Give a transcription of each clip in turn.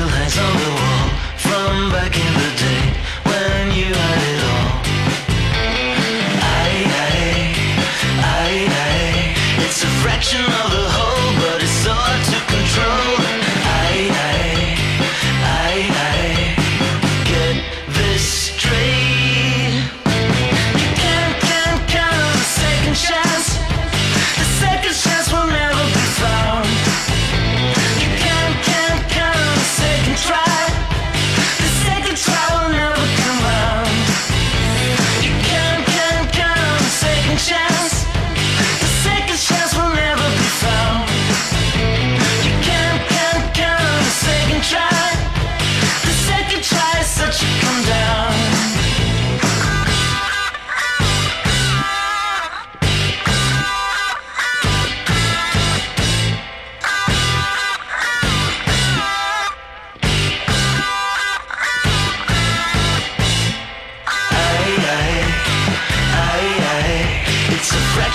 still hangs on the wall from back in the day when you had it all. I, I, I, I, it's a fraction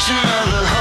another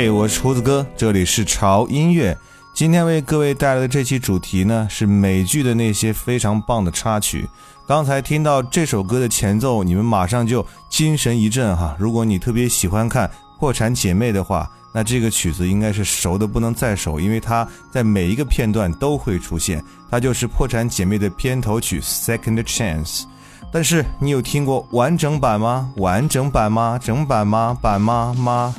嘿，我是胡子哥，这里是潮音乐。今天为各位带来的这期主题呢，是美剧的那些非常棒的插曲。刚才听到这首歌的前奏，你们马上就精神一振哈。如果你特别喜欢看《破产姐妹》的话，那这个曲子应该是熟的不能再熟，因为它在每一个片段都会出现。它就是《破产姐妹》的片头曲《Second Chance》。但是你有听过完整版吗？完整版吗？整版吗？版吗？吗？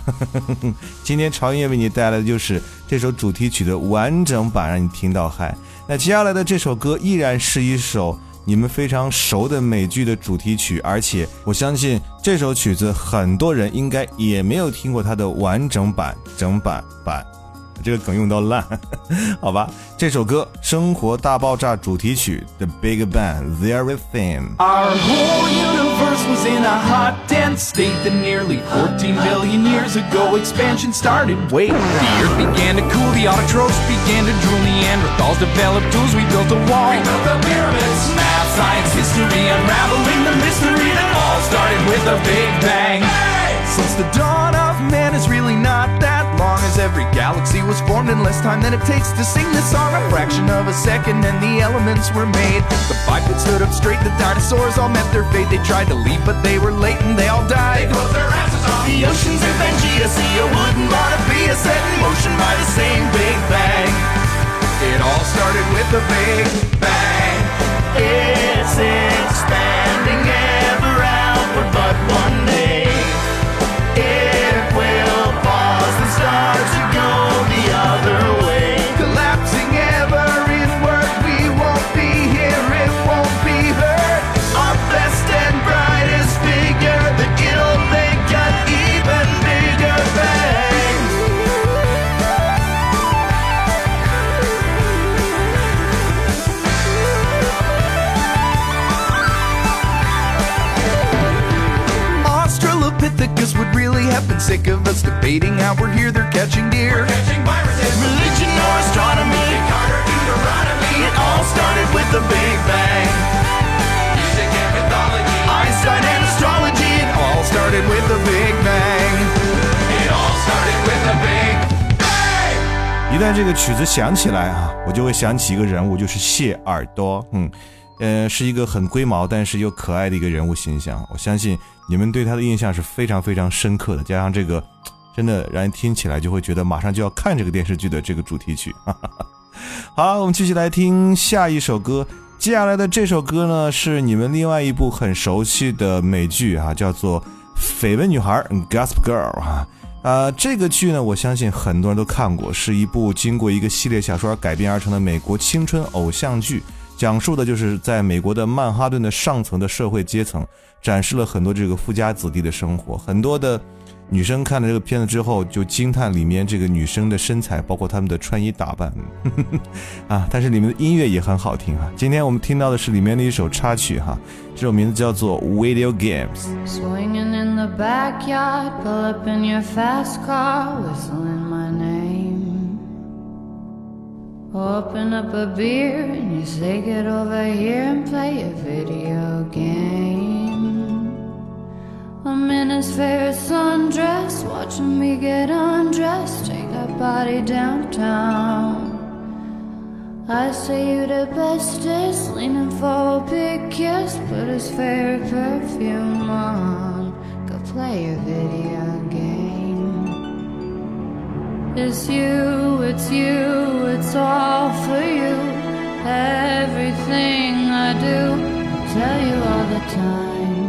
今天潮音乐为你带来的就是这首主题曲的完整版，让你听到嗨。那接下来的这首歌依然是一首你们非常熟的美剧的主题曲，而且我相信这首曲子很多人应该也没有听过它的完整版、整版版。这个梗用到烂，好吧。这首歌《生活大爆炸》主题曲《The Big Bang》There With Him。Our whole universe was in a hot, dense state that nearly 14 billion years ago expansion started. Wait, the earth began to cool, the autotrophs began to drool, Neanderthals developed tools, we built a wall. We built the pyramids. Math, science, history, unraveling the mystery that all started with a Big Bang. Hey! Since the dawn of man is really not that long as every galaxy was formed in less time than it takes to sing this song. A fraction of a second and the elements were made. The bipeds stood up straight, the dinosaurs all met their fate. They tried to leave, but they were late and they all died. They closed their asses off. The oceans in Pangea, see a wouldn't wanna be a set in motion by the same Big Bang. It all started with a Big Bang. It's expanding we're here. They're catching deer. Religion or astronomy. It all started with the Big Bang. Music and mythology. Einstein and astrology. It all started with the Big Bang. It all started with the Big Bang. 一旦这个曲子响起来啊，我就会想起一个人物，就是谢耳朵。嗯，呃，是一个很龟毛但是又可爱的一个人物形象。我相信你们对他的印象是非常非常深刻的。加上这个，真的让人听起来就会觉得马上就要看这个电视剧的这个主题曲。哈哈哈。好，我们继续来听下一首歌。接下来的这首歌呢，是你们另外一部很熟悉的美剧啊，叫做《绯闻女孩》（Gossip Girl） 啊。呃，这个剧呢，我相信很多人都看过，是一部经过一个系列小说改编而成的美国青春偶像剧，讲述的就是在美国的曼哈顿的上层的社会阶层，展示了很多这个富家子弟的生活。很多的女生看了这个片子之后，就惊叹里面这个女生的身材，包括她们的穿衣打扮，啊，但是里面的音乐也很好听啊。今天我们听到的是里面的一首插曲哈，这首名字叫做《Video Games》。I'm in his favorite sundress, watching me get undressed, take that body downtown. I say you the bestest, leaning for a big kiss. Put his favorite perfume on, go play your video game. It's you, it's you, it's all for you. Everything I do, I tell you all the time.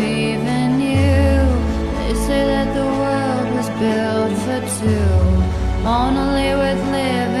say that the world was built for two, only with living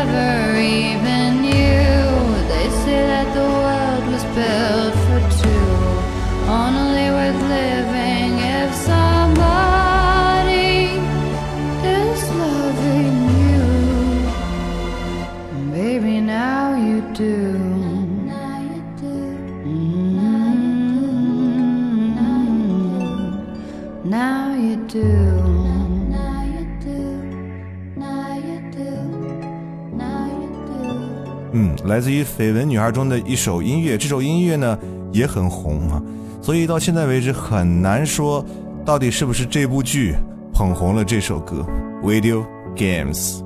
嗯，来自于《绯闻女孩》中的一首音乐，这首音乐呢也很红啊，所以到现在为止很难说到底是不是这部剧捧红了这首歌《Video Games》。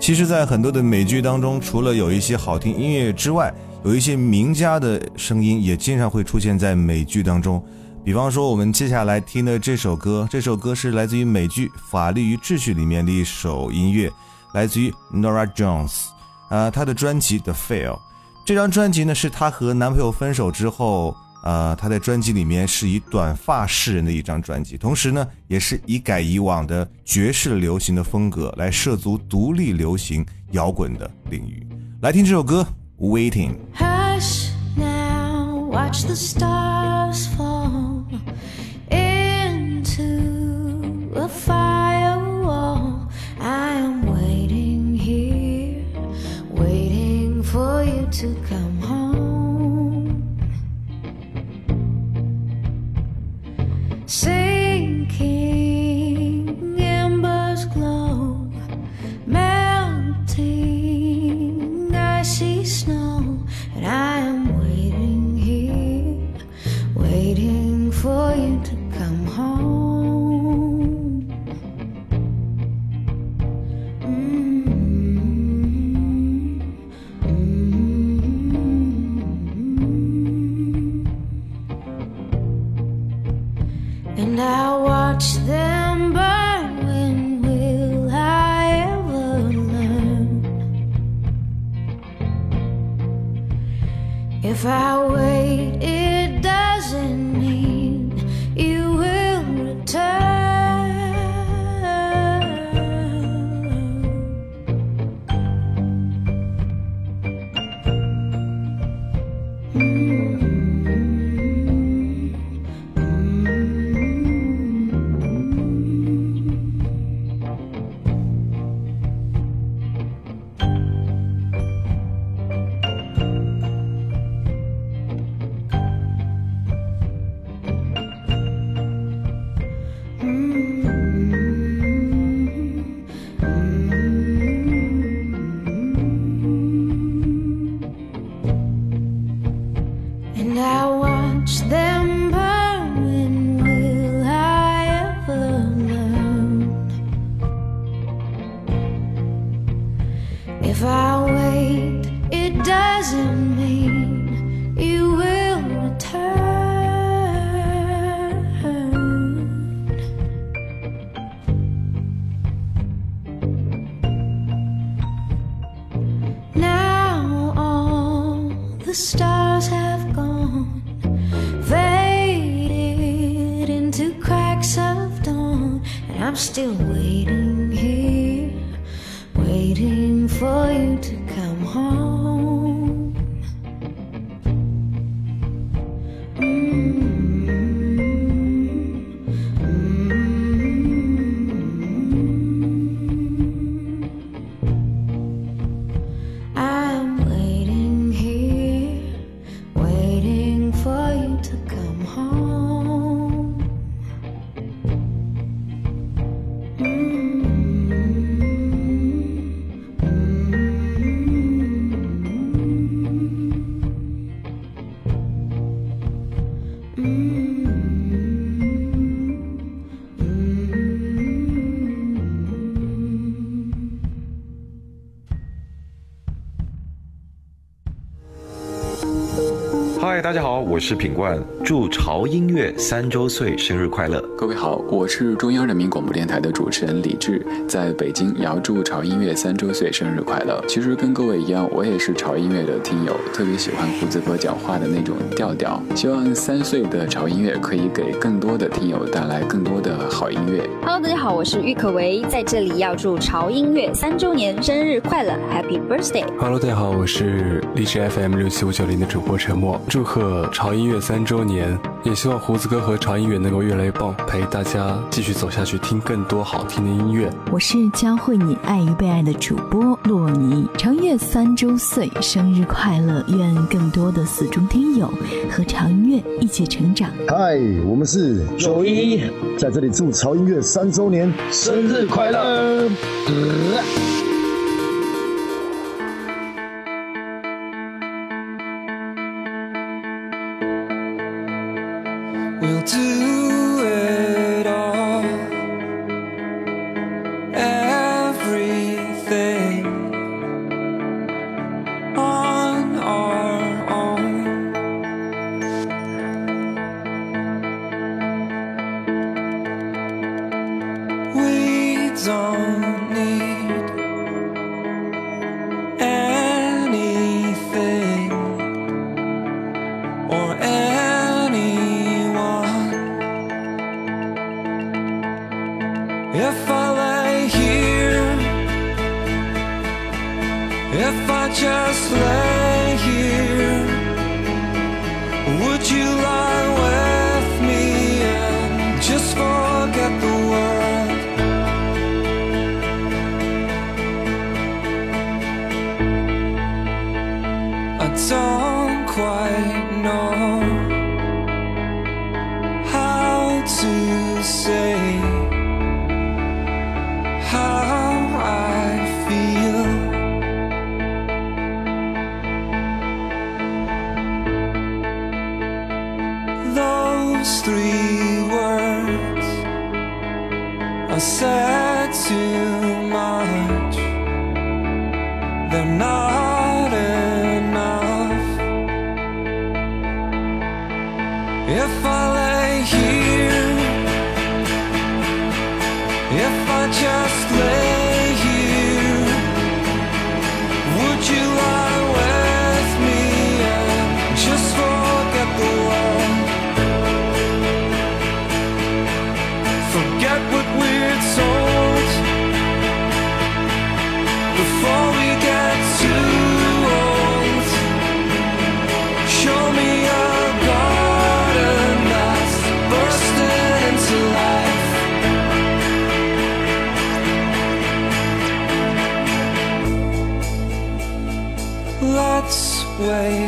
其实，在很多的美剧当中，除了有一些好听音乐之外，有一些名家的声音也经常会出现在美剧当中。比方说，我们接下来听的这首歌，这首歌是来自于美剧《法律与秩序》里面的一首音乐，来自于 Nora Jones。呃，她的专辑《The Fail》这张专辑呢，是她和男朋友分手之后，呃，他在专辑里面是以短发示人的一张专辑，同时呢，也是以改以往的爵士流行的风格来涉足独立流行摇滚的领域。来听这首歌《Waiting》。Hush now, watch the stars fall snow, and I 我是品冠，祝潮音乐三周岁生日快乐！各位好，我是中央人民广播电台的主持人李志，在北京也要祝潮音乐三周岁生日快乐。其实跟各位一样，我也是潮音乐的听友，特别喜欢胡子哥讲话的那种调调。希望三岁的潮音乐可以给更多的听友带来更多的好音乐。Hello，大家好，我是郁可唯，在这里要祝潮音乐三周年生日快乐，Happy Birthday！Hello，大家好，我是荔枝 FM 六七五九零的主播陈默，祝贺潮音乐三周年，也希望胡子哥和潮音乐能够越来越棒，陪大家继续走下去，听更多好听的音乐。我是教会你爱与被爱的主播洛尼，长月三周岁，生日快乐！愿更多的死忠听友和潮音乐一起成长。嗨，我们是九一，在这里祝潮音乐三周年生日快乐 What we're told before we get too old. Show me a garden that's bursting into life. Let's waste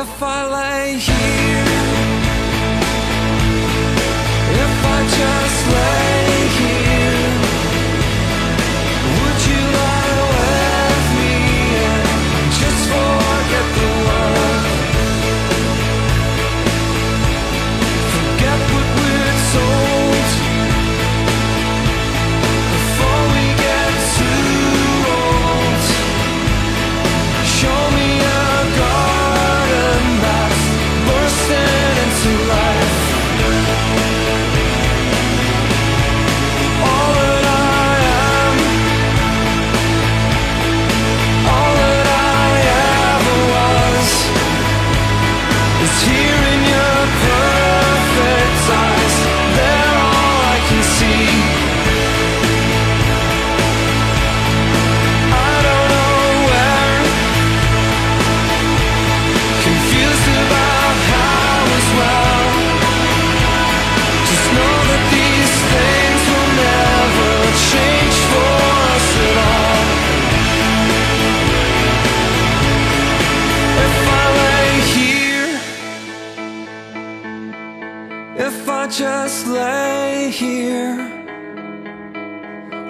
If I lay here,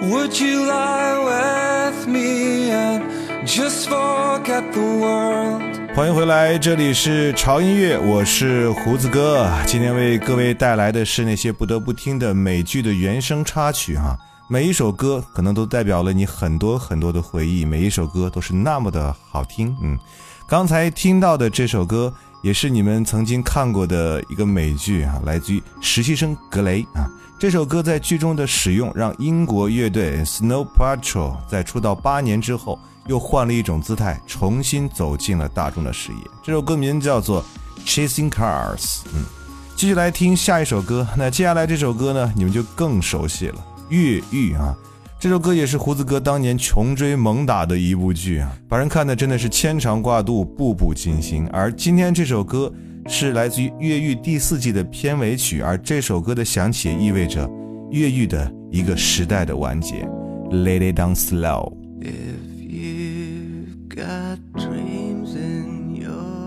Would you lie with me and just forget the world? 欢迎回来，这里是潮音乐，我是胡子哥。今天为各位带来的是那些不得不听的美剧的原声插曲哈。每一首歌可能都代表了你很多很多的回忆，每一首歌都是那么的好听。嗯，刚才听到的这首歌也是你们曾经看过的一个美剧啊，来自于实习生格雷啊。这首歌在剧中的使用，让英国乐队 Snow Patrol 在出道八年之后。又换了一种姿态，重新走进了大众的视野。这首歌名叫做《Chasing Cars》。嗯，继续来听下一首歌。那接下来这首歌呢，你们就更熟悉了，《越狱》啊。这首歌也是胡子哥当年穷追猛打的一部剧啊，把人看的真的是牵肠挂肚，步步惊心。而今天这首歌是来自于《越狱》第四季的片尾曲，而这首歌的响起也意味着越狱的一个时代的完结。Lay it down slow。got dreams in your.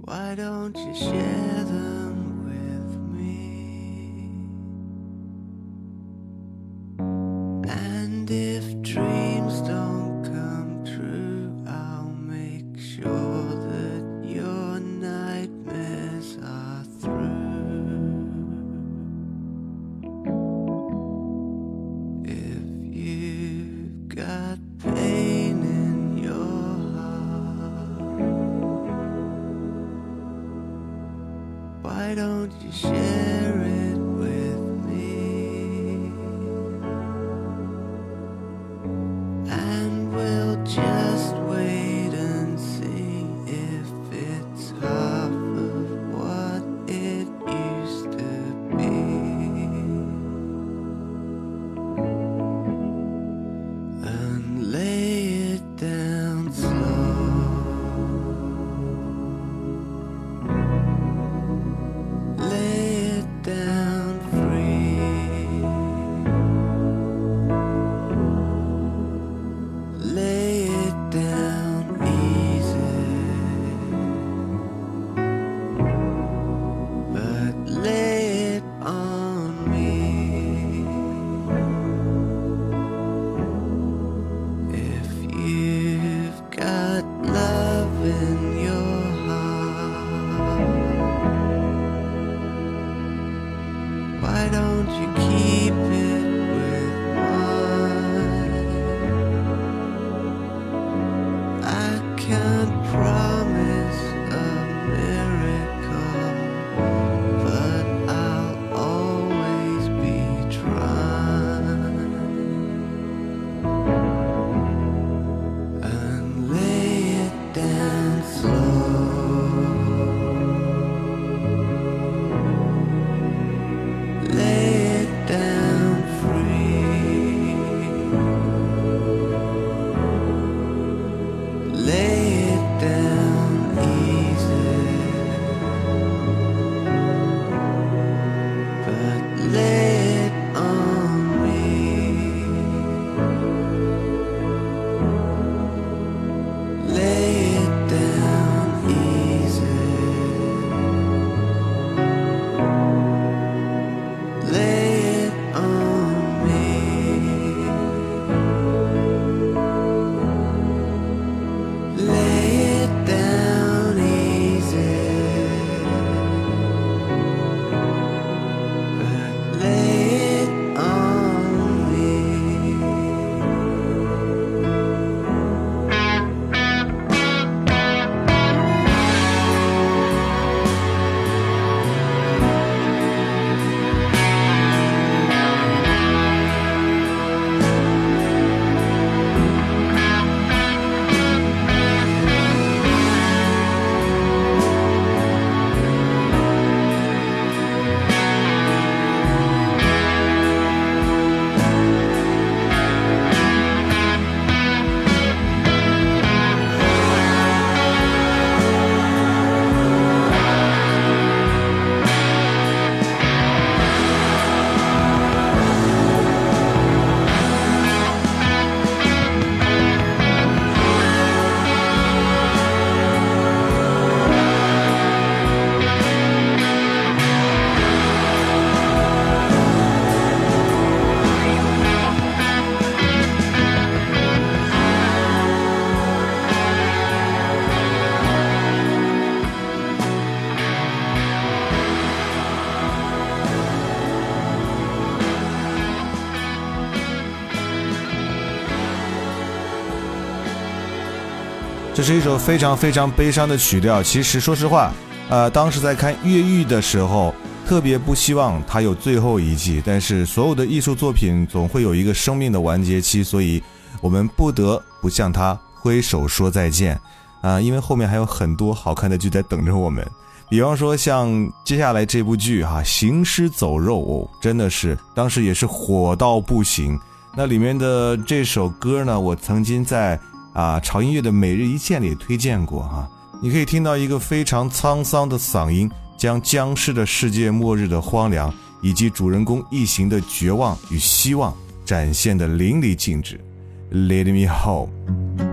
Why don't you share 是一首非常非常悲伤的曲调。其实说实话，呃，当时在看《越狱》的时候，特别不希望它有最后一季。但是所有的艺术作品总会有一个生命的完结期，所以我们不得不向它挥手说再见啊！因为后面还有很多好看的剧在等着我们。比方说像接下来这部剧哈，《行尸走肉》哦，真的是当时也是火到不行。那里面的这首歌呢，我曾经在。啊，潮音乐的每日一见里推荐过哈，你可以听到一个非常沧桑的嗓音，将僵尸的世界末日的荒凉，以及主人公一行的绝望与希望展现的淋漓尽致。Let me home。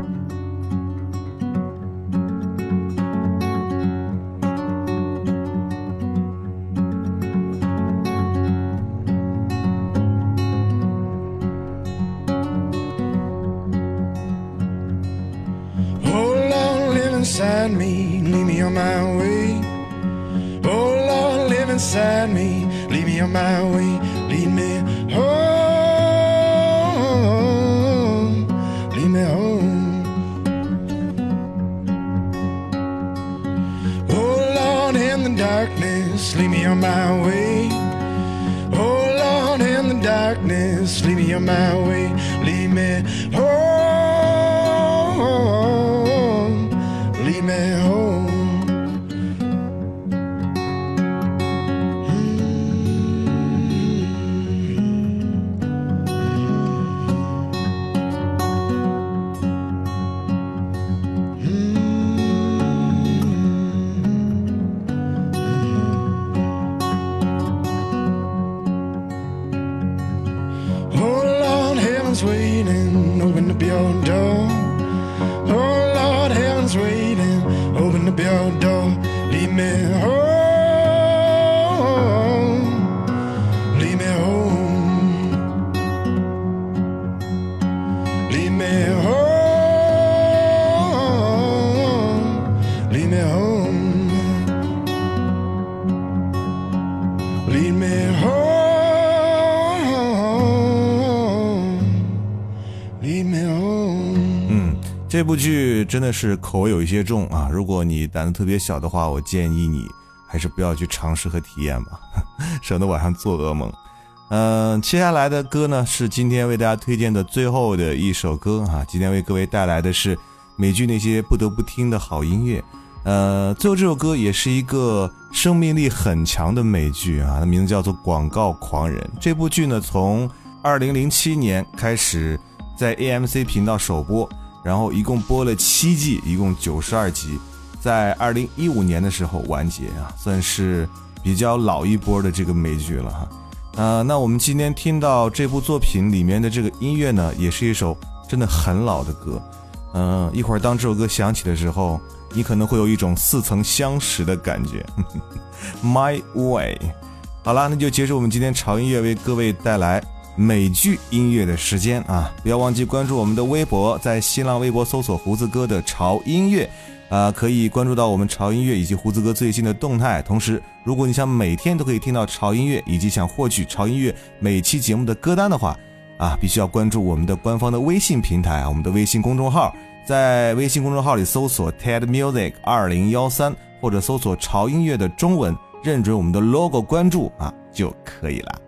darkness. Lead me on my way, lead me home. 这部剧真的是口味有一些重啊！如果你胆子特别小的话，我建议你还是不要去尝试和体验吧，省得晚上做噩梦。嗯，接下来的歌呢是今天为大家推荐的最后的一首歌啊！今天为各位带来的是美剧那些不得不听的好音乐。呃，最后这首歌也是一个生命力很强的美剧啊，它名字叫做《广告狂人》。这部剧呢，从二零零七年开始在 AMC 频道首播。然后一共播了七季，一共九十二集，在二零一五年的时候完结啊，算是比较老一波的这个美剧了哈。呃，那我们今天听到这部作品里面的这个音乐呢，也是一首真的很老的歌。嗯，一会儿当这首歌响起的时候，你可能会有一种似曾相识的感觉。My Way。好啦，那就结束我们今天潮音乐为各位带来。美剧音乐的时间啊，不要忘记关注我们的微博，在新浪微博搜索“胡子哥的潮音乐”，啊，可以关注到我们潮音乐以及胡子哥最新的动态。同时，如果你想每天都可以听到潮音乐，以及想获取潮音乐每期节目的歌单的话，啊，必须要关注我们的官方的微信平台，我们的微信公众号，在微信公众号里搜索 “TED Music 二零幺三”或者搜索“潮音乐”的中文，认准我们的 logo 关注啊就可以了。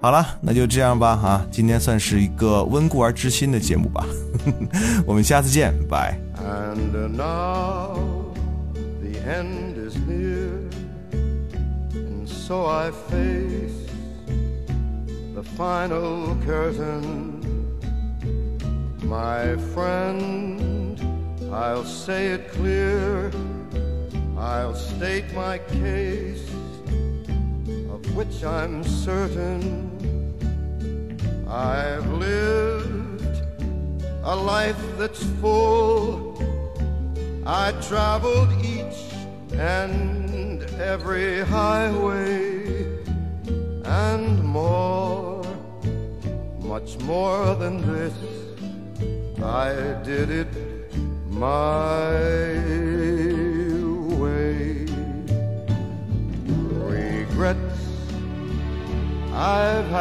好了，那就这样吧。哈，今天算是一个温故而知新的节目吧？我们下次见，拜。and now the end is near，and so I face the final curtain。my friend，i'll say it clear，i'll state my case。Which I'm certain I've lived a life that's full. I traveled each and every highway and more, much more than this. I did it my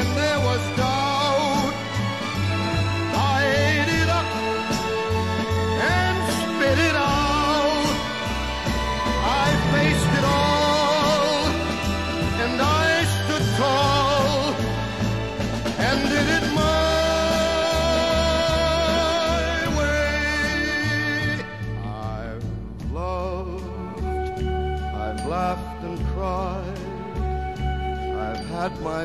when there was doubt, I ate it up and spit it out. I faced it all, and I stood tall and did it my way. I've loved, I've laughed and cried, I've had my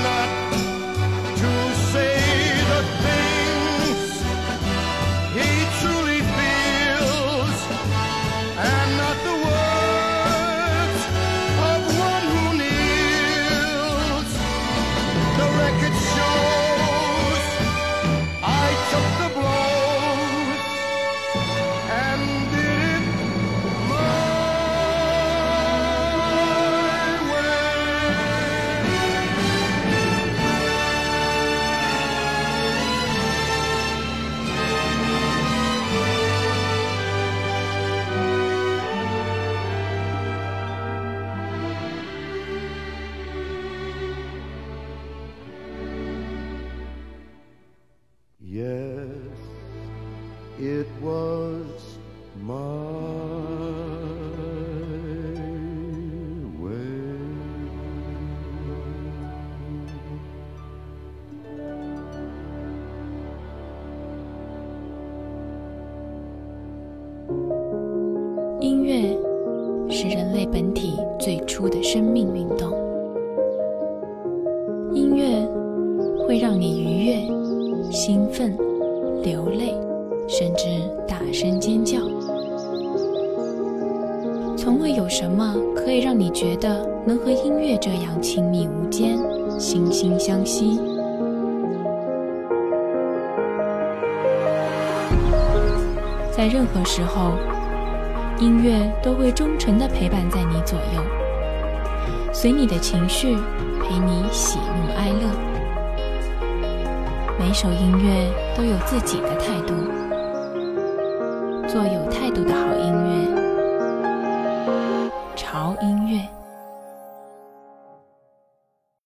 音乐是人类本体最初的生命运动。音乐会让你愉悦、兴奋、流泪，甚至大声尖叫。从未有什么可以让你觉得能和音乐这样亲密无间、惺惺相惜。在任何时候，音乐都会忠诚地陪伴在你左右，随你的情绪，陪你喜怒哀乐。每首音乐都有自己的态度，